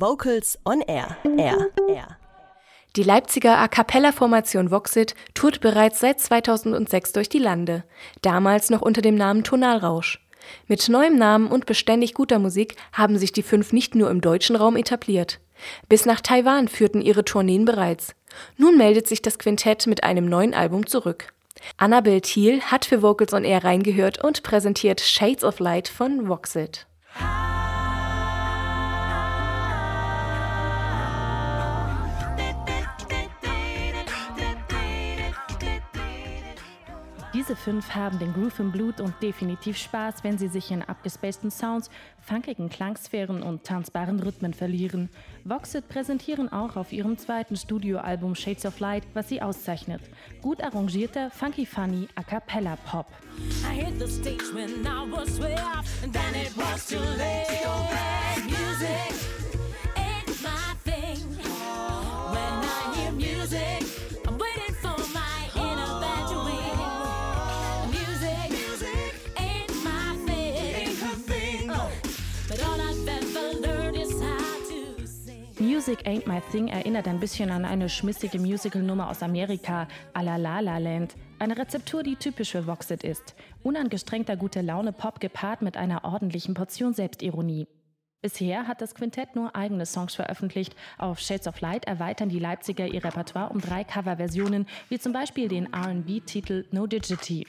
Vocals on Air. Air. Air. Die Leipziger A cappella-Formation Voxit tourt bereits seit 2006 durch die Lande, damals noch unter dem Namen Tonalrausch. Mit neuem Namen und beständig guter Musik haben sich die fünf nicht nur im deutschen Raum etabliert. Bis nach Taiwan führten ihre Tourneen bereits. Nun meldet sich das Quintett mit einem neuen Album zurück. Annabel Thiel hat für Vocals on Air reingehört und präsentiert Shades of Light von Voxit. Diese fünf haben den Groove im Blut und definitiv Spaß, wenn sie sich in abgespaceden Sounds, funkigen Klangsphären und tanzbaren Rhythmen verlieren. Voxit präsentieren auch auf ihrem zweiten Studioalbum Shades of Light, was sie auszeichnet. Gut arrangierter, funky funny A cappella Pop. I hit the stage when I was way off, and then it was too late. Music Ain't My Thing erinnert ein bisschen an eine schmissige Musical-Nummer aus Amerika, à la La La Land. Eine Rezeptur, die typisch für Voxit ist. Unangestrengter gute Laune Pop gepaart mit einer ordentlichen Portion Selbstironie. Bisher hat das Quintett nur eigene Songs veröffentlicht. Auf Shades of Light erweitern die Leipziger ihr Repertoire um drei Coverversionen, wie zum Beispiel den RB-Titel No Digity.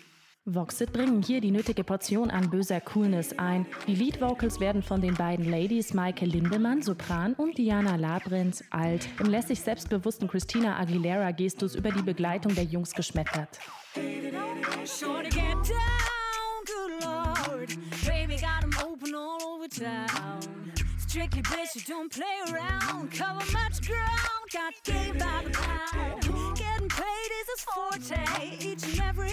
Voxit bringen hier die nötige Portion an böser Coolness ein. Die Lead-Vocals werden von den beiden Ladies Maike Lindemann, Sopran und Diana Labrenz, Alt, im lässig selbstbewussten Christina Aguilera-Gestus über die Begleitung der Jungs geschmettert. Strictly bitch, don't play around. Cover much ground, got game by the pound. Getting paid is his forte, each and every.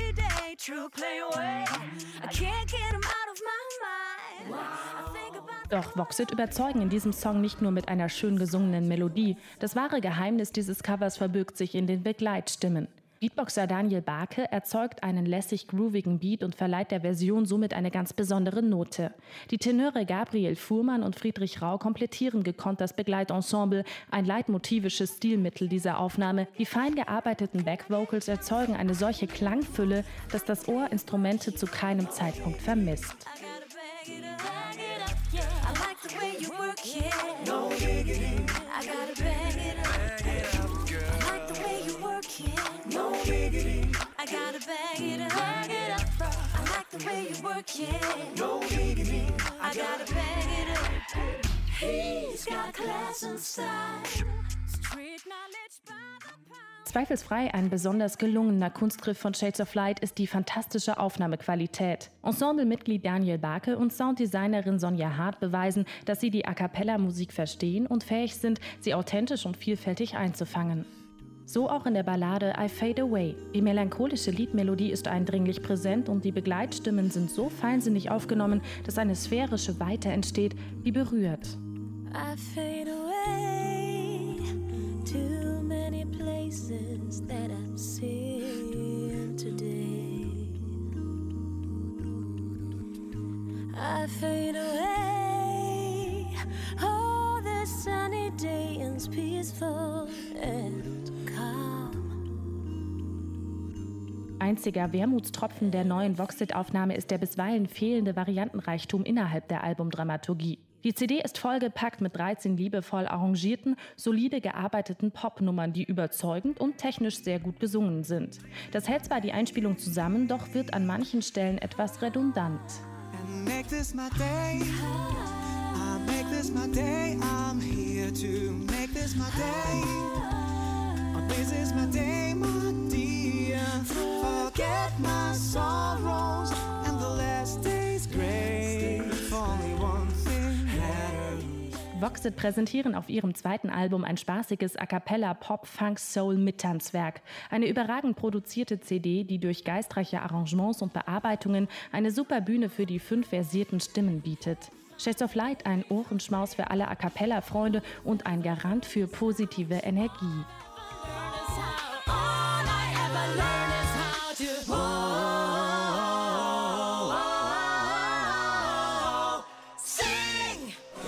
Doch Voxit überzeugen in diesem Song nicht nur mit einer schön gesungenen Melodie. Das wahre Geheimnis dieses Covers verbirgt sich in den Begleitstimmen. Beatboxer Daniel Barke erzeugt einen lässig groovigen Beat und verleiht der Version somit eine ganz besondere Note. Die Tenöre Gabriel Fuhrmann und Friedrich Rau komplettieren gekonnt das Begleitensemble, ein leitmotivisches Stilmittel dieser Aufnahme. Die fein gearbeiteten Backvocals erzeugen eine solche Klangfülle, dass das Ohr Instrumente zu keinem Zeitpunkt vermisst. Work it. No diggity. I gotta bag it up. He's got class and style. Street knowledge by the pound. Zweifelsfrei ein besonders gelungener Kunstgriff von Shades of Light ist die fantastische Aufnahmequalität. Ensemblemitglied Daniel Barke und Sounddesignerin Sonja Hart beweisen, dass sie die A cappella-Musik verstehen und fähig sind, sie authentisch und vielfältig einzufangen. So auch in der Ballade I Fade Away. Die melancholische Liedmelodie ist eindringlich präsent und die Begleitstimmen sind so feinsinnig aufgenommen, dass eine sphärische Weite entsteht, die berührt. I fade away to many places that I've seen today. I fade away, oh, the sunny day is peaceful and Einziger Wermutstropfen der neuen Voxit-Aufnahme ist der bisweilen fehlende Variantenreichtum innerhalb der Albumdramaturgie. Die CD ist vollgepackt mit 13 liebevoll arrangierten, solide gearbeiteten Popnummern, die überzeugend und technisch sehr gut gesungen sind. Das hält zwar die Einspielung zusammen, doch wird an manchen Stellen etwas redundant. This my day. Voxit präsentieren auf ihrem zweiten Album ein spaßiges A cappella Pop Funk Soul Mittanzwerk, eine überragend produzierte CD, die durch geistreiche Arrangements und Bearbeitungen eine super Bühne für die fünf versierten Stimmen bietet. Shades of Light ein Ohrenschmaus für alle A cappella Freunde und ein Garant für positive Energie.